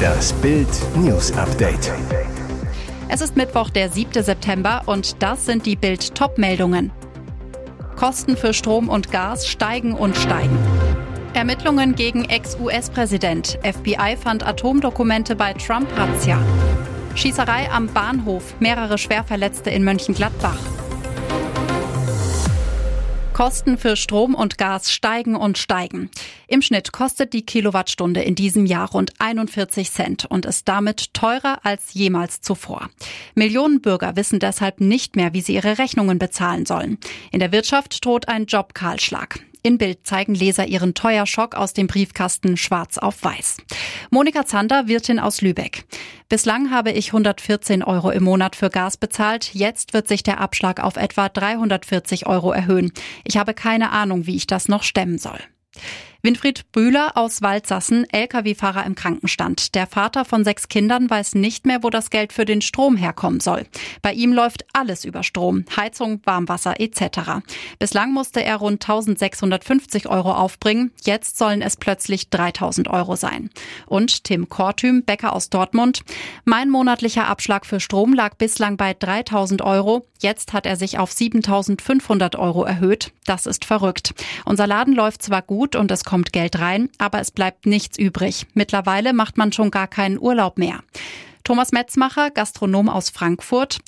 Das Bild News Update. Es ist Mittwoch, der 7. September und das sind die Bild Top-Meldungen. Kosten für Strom und Gas steigen und steigen. Ermittlungen gegen Ex-US-Präsident. FBI fand Atomdokumente bei Trump-Razzia. Schießerei am Bahnhof. Mehrere Schwerverletzte in Mönchengladbach. Kosten für Strom und Gas steigen und steigen. Im Schnitt kostet die Kilowattstunde in diesem Jahr rund 41 Cent und ist damit teurer als jemals zuvor. Millionen Bürger wissen deshalb nicht mehr, wie sie ihre Rechnungen bezahlen sollen. In der Wirtschaft droht ein Jobkahlschlag. In Bild zeigen Leser ihren Teuerschock aus dem Briefkasten schwarz auf weiß. Monika Zander, Wirtin aus Lübeck. Bislang habe ich 114 Euro im Monat für Gas bezahlt. Jetzt wird sich der Abschlag auf etwa 340 Euro erhöhen. Ich habe keine Ahnung, wie ich das noch stemmen soll. Winfried Bühler aus Waldsassen, Lkw-Fahrer im Krankenstand. Der Vater von sechs Kindern weiß nicht mehr, wo das Geld für den Strom herkommen soll. Bei ihm läuft alles über Strom, Heizung, Warmwasser etc. Bislang musste er rund 1650 Euro aufbringen. Jetzt sollen es plötzlich 3000 Euro sein. Und Tim Kortüm, Bäcker aus Dortmund. Mein monatlicher Abschlag für Strom lag bislang bei 3000 Euro. Jetzt hat er sich auf 7500 Euro erhöht. Das ist verrückt. Unser Laden läuft zwar gut und es kommt Geld rein, aber es bleibt nichts übrig. Mittlerweile macht man schon gar keinen Urlaub mehr. Thomas Metzmacher, Gastronom aus Frankfurt.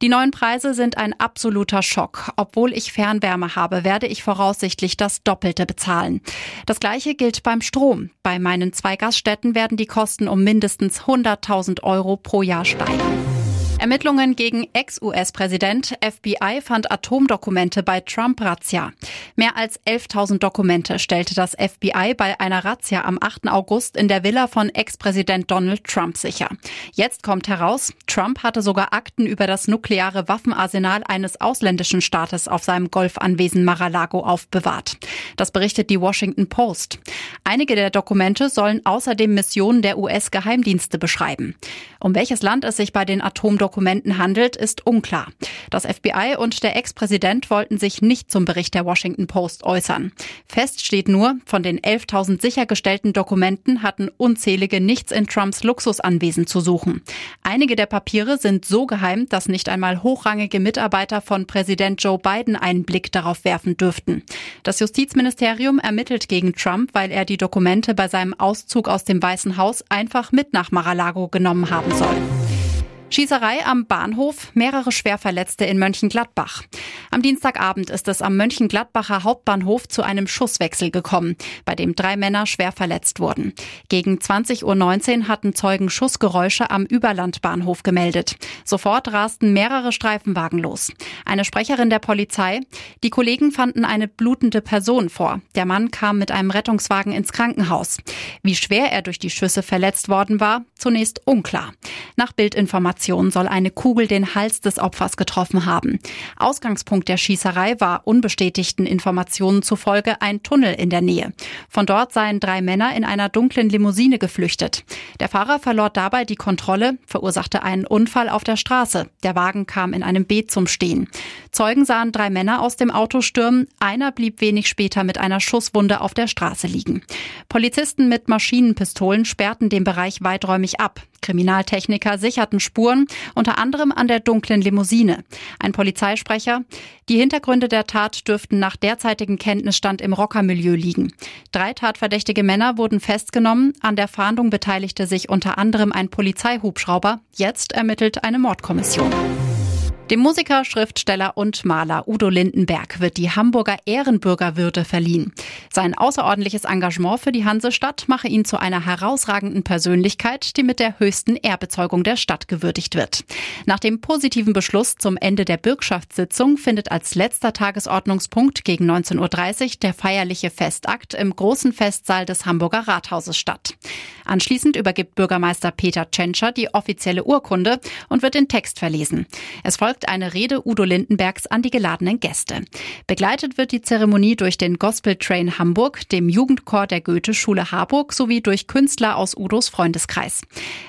Die neuen Preise sind ein absoluter Schock. Obwohl ich Fernwärme habe, werde ich voraussichtlich das Doppelte bezahlen. Das gleiche gilt beim Strom. Bei meinen zwei Gaststätten werden die Kosten um mindestens 100.000 Euro pro Jahr steigen. Ermittlungen gegen Ex-US-Präsident. FBI fand Atomdokumente bei Trump-Razzia. Mehr als 11.000 Dokumente stellte das FBI bei einer Razzia am 8. August in der Villa von Ex-Präsident Donald Trump sicher. Jetzt kommt heraus, Trump hatte sogar Akten über das nukleare Waffenarsenal eines ausländischen Staates auf seinem Golfanwesen Mar-a-Lago aufbewahrt. Das berichtet die Washington Post. Einige der Dokumente sollen außerdem Missionen der US-Geheimdienste beschreiben. Um welches Land es sich bei den Atomdokumenten Dokumenten handelt, ist unklar. Das FBI und der Ex-Präsident wollten sich nicht zum Bericht der Washington Post äußern. Fest steht nur, von den 11.000 sichergestellten Dokumenten hatten unzählige nichts in Trumps Luxusanwesen zu suchen. Einige der Papiere sind so geheim, dass nicht einmal hochrangige Mitarbeiter von Präsident Joe Biden einen Blick darauf werfen dürften. Das Justizministerium ermittelt gegen Trump, weil er die Dokumente bei seinem Auszug aus dem Weißen Haus einfach mit nach Mar-a-Lago genommen haben soll. Schießerei am Bahnhof, mehrere Schwerverletzte in Mönchengladbach. Am Dienstagabend ist es am Mönchengladbacher Hauptbahnhof zu einem Schusswechsel gekommen, bei dem drei Männer schwer verletzt wurden. Gegen 20.19 Uhr hatten Zeugen Schussgeräusche am Überlandbahnhof gemeldet. Sofort rasten mehrere Streifenwagen los. Eine Sprecherin der Polizei. Die Kollegen fanden eine blutende Person vor. Der Mann kam mit einem Rettungswagen ins Krankenhaus. Wie schwer er durch die Schüsse verletzt worden war, zunächst unklar. Nach Bildinformationen Explosion soll eine Kugel den Hals des Opfers getroffen haben. Ausgangspunkt der Schießerei war unbestätigten Informationen zufolge ein Tunnel in der Nähe. Von dort seien drei Männer in einer dunklen Limousine geflüchtet. Der Fahrer verlor dabei die Kontrolle, verursachte einen Unfall auf der Straße. Der Wagen kam in einem Beet zum Stehen. Zeugen sahen drei Männer aus dem Auto stürmen. Einer blieb wenig später mit einer Schusswunde auf der Straße liegen. Polizisten mit Maschinenpistolen sperrten den Bereich weiträumig ab. Kriminaltechniker sicherten Spuren, unter anderem an der dunklen Limousine. Ein Polizeisprecher, die Hintergründe der Tat dürften nach derzeitigem Kenntnisstand im Rockermilieu liegen. Drei tatverdächtige Männer wurden festgenommen. An der Fahndung beteiligte sich unter anderem ein Polizeihubschrauber. Jetzt ermittelt eine Mordkommission. Dem Musiker, Schriftsteller und Maler Udo Lindenberg wird die Hamburger Ehrenbürgerwürde verliehen. Sein außerordentliches Engagement für die Hansestadt mache ihn zu einer herausragenden Persönlichkeit, die mit der höchsten Ehrbezeugung der Stadt gewürdigt wird. Nach dem positiven Beschluss zum Ende der Bürgschaftssitzung findet als letzter Tagesordnungspunkt gegen 19.30 Uhr der feierliche Festakt im großen Festsaal des Hamburger Rathauses statt. Anschließend übergibt Bürgermeister Peter Tschentscher die offizielle Urkunde und wird den Text verlesen. Es folgt eine Rede Udo Lindenbergs an die geladenen Gäste. Begleitet wird die Zeremonie durch den Gospel Train Hamburg, dem Jugendchor der Goethe-Schule Harburg sowie durch Künstler aus Udos Freundeskreis.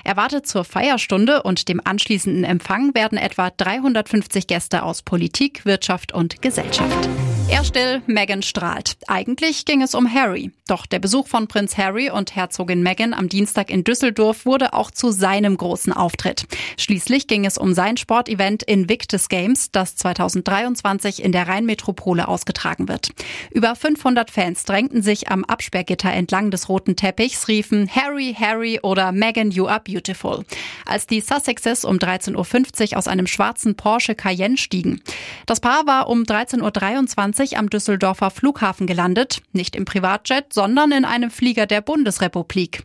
Erwartet zur Feierstunde und dem anschließenden Empfang werden etwa 350 Gäste aus Politik, Wirtschaft und Gesellschaft. Er still, Meghan strahlt. Eigentlich ging es um Harry. Doch der Besuch von Prinz Harry und Herzogin Meghan am Dienstag in Düsseldorf wurde auch zu seinem großen Auftritt. Schließlich ging es um sein Sportevent Invictus Games, das 2023 in der Rheinmetropole ausgetragen wird. Über 500 Fans drängten sich am Absperrgitter entlang des roten Teppichs, riefen Harry, Harry oder Meghan, you are beautiful. Als die Sussexes um 13.50 Uhr aus einem schwarzen Porsche Cayenne stiegen. Das Paar war um 13.23 Uhr am Düsseldorfer Flughafen gelandet, nicht im Privatjet, sondern in einem Flieger der Bundesrepublik.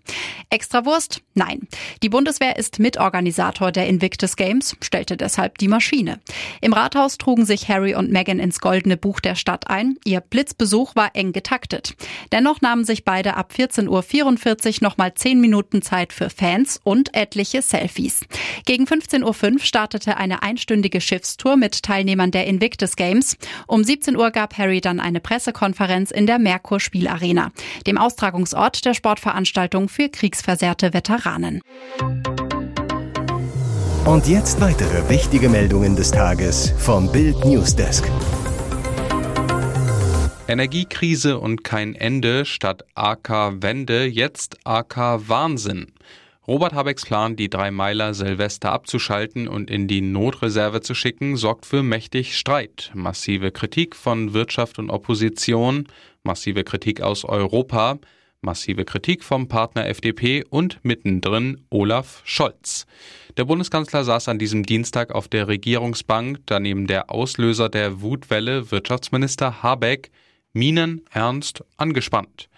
Extrawurst? Nein. Die Bundeswehr ist Mitorganisator der Invictus Games, stellte deshalb die Maschine. Im Rathaus trugen sich Harry und Meghan ins goldene Buch der Stadt ein. Ihr Blitzbesuch war eng getaktet. Dennoch nahmen sich beide ab 14.44 Uhr nochmal 10 Minuten Zeit für Fans und etliche Selfies. Gegen 15.05 Uhr startete eine einstündige Schiffstour mit Teilnehmern der Invictus Games. Um 17 Uhr gab gab Harry dann eine Pressekonferenz in der Merkur Spielarena, dem Austragungsort der Sportveranstaltung für kriegsversehrte Veteranen. Und jetzt weitere wichtige Meldungen des Tages vom Bild Newsdesk. Energiekrise und kein Ende statt AK Wende, jetzt AK Wahnsinn. Robert Habecks Plan, die drei Meiler Silvester abzuschalten und in die Notreserve zu schicken, sorgt für mächtig Streit, massive Kritik von Wirtschaft und Opposition, massive Kritik aus Europa, massive Kritik vom Partner FDP und mittendrin Olaf Scholz. Der Bundeskanzler saß an diesem Dienstag auf der Regierungsbank, daneben der Auslöser der Wutwelle Wirtschaftsminister Habeck, Minen ernst angespannt.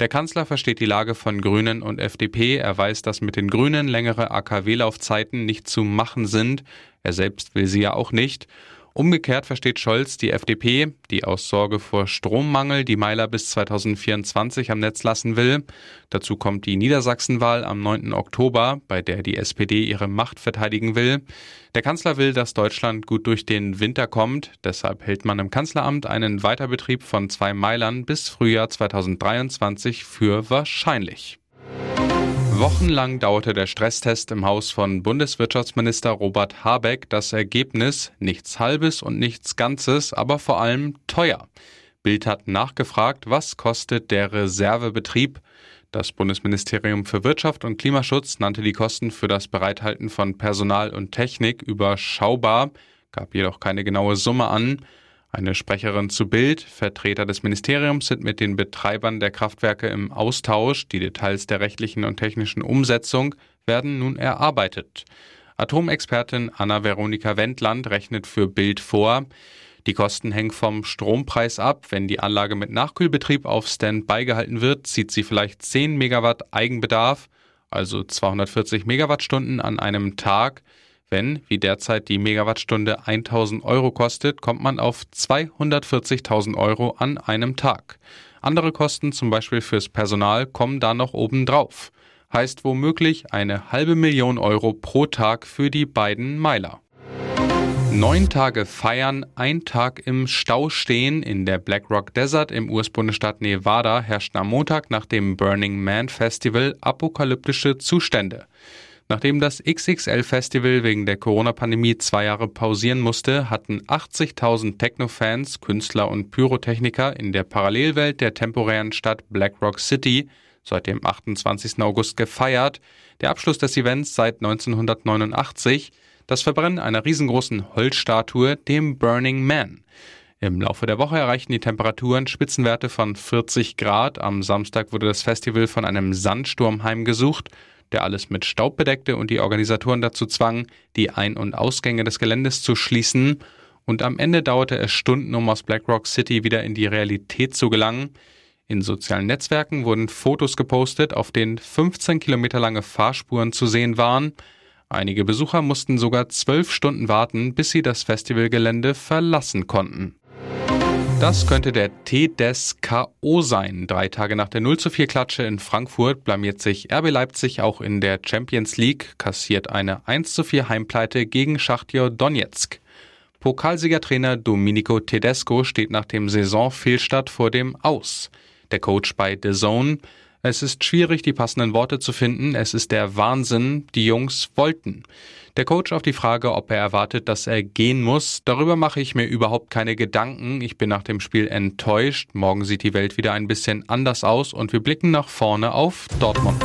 Der Kanzler versteht die Lage von Grünen und FDP. Er weiß, dass mit den Grünen längere AKW-Laufzeiten nicht zu machen sind. Er selbst will sie ja auch nicht. Umgekehrt versteht Scholz die FDP, die aus Sorge vor Strommangel die Meiler bis 2024 am Netz lassen will. Dazu kommt die Niedersachsenwahl am 9. Oktober, bei der die SPD ihre Macht verteidigen will. Der Kanzler will, dass Deutschland gut durch den Winter kommt. Deshalb hält man im Kanzleramt einen Weiterbetrieb von zwei Meilern bis Frühjahr 2023 für wahrscheinlich. Wochenlang dauerte der Stresstest im Haus von Bundeswirtschaftsminister Robert Habeck. Das Ergebnis nichts Halbes und nichts Ganzes, aber vor allem teuer. Bild hat nachgefragt, was kostet der Reservebetrieb? Das Bundesministerium für Wirtschaft und Klimaschutz nannte die Kosten für das Bereithalten von Personal und Technik überschaubar, gab jedoch keine genaue Summe an. Eine Sprecherin zu Bild, Vertreter des Ministeriums sind mit den Betreibern der Kraftwerke im Austausch. Die Details der rechtlichen und technischen Umsetzung werden nun erarbeitet. Atomexpertin Anna-Veronika Wendland rechnet für Bild vor. Die Kosten hängen vom Strompreis ab. Wenn die Anlage mit Nachkühlbetrieb auf Standby gehalten wird, zieht sie vielleicht 10 Megawatt Eigenbedarf, also 240 Megawattstunden an einem Tag. Wenn, wie derzeit, die Megawattstunde 1000 Euro kostet, kommt man auf 240.000 Euro an einem Tag. Andere Kosten, zum Beispiel fürs Personal, kommen da noch obendrauf. Heißt womöglich eine halbe Million Euro pro Tag für die beiden Meiler. Neun Tage feiern, ein Tag im Stau stehen. In der Black Rock Desert im US-Bundesstaat Nevada herrschten am Montag nach dem Burning Man Festival apokalyptische Zustände. Nachdem das XXL-Festival wegen der Corona-Pandemie zwei Jahre pausieren musste, hatten 80.000 Techno-Fans, Künstler und Pyrotechniker in der Parallelwelt der temporären Stadt Black Rock City seit dem 28. August gefeiert, der Abschluss des Events seit 1989, das Verbrennen einer riesengroßen Holzstatue, dem Burning Man. Im Laufe der Woche erreichten die Temperaturen Spitzenwerte von 40 Grad. Am Samstag wurde das Festival von einem Sandsturm heimgesucht der alles mit Staub bedeckte und die Organisatoren dazu zwang, die Ein- und Ausgänge des Geländes zu schließen. Und am Ende dauerte es Stunden, um aus Black Rock City wieder in die Realität zu gelangen. In sozialen Netzwerken wurden Fotos gepostet, auf denen 15 Kilometer lange Fahrspuren zu sehen waren. Einige Besucher mussten sogar zwölf Stunden warten, bis sie das Festivalgelände verlassen konnten. Das könnte der T des K.O. sein. Drei Tage nach der 0 zu 4 Klatsche in Frankfurt blamiert sich RB Leipzig auch in der Champions League, kassiert eine 1 zu 4 Heimpleite gegen Schachtjo Donetsk. Pokalsiegertrainer Domenico Tedesco steht nach dem Saisonfehlstart vor dem Aus. Der Coach bei The Zone. Es ist schwierig, die passenden Worte zu finden. Es ist der Wahnsinn, die Jungs wollten. Der Coach auf die Frage, ob er erwartet, dass er gehen muss, darüber mache ich mir überhaupt keine Gedanken. Ich bin nach dem Spiel enttäuscht. Morgen sieht die Welt wieder ein bisschen anders aus und wir blicken nach vorne auf Dortmund.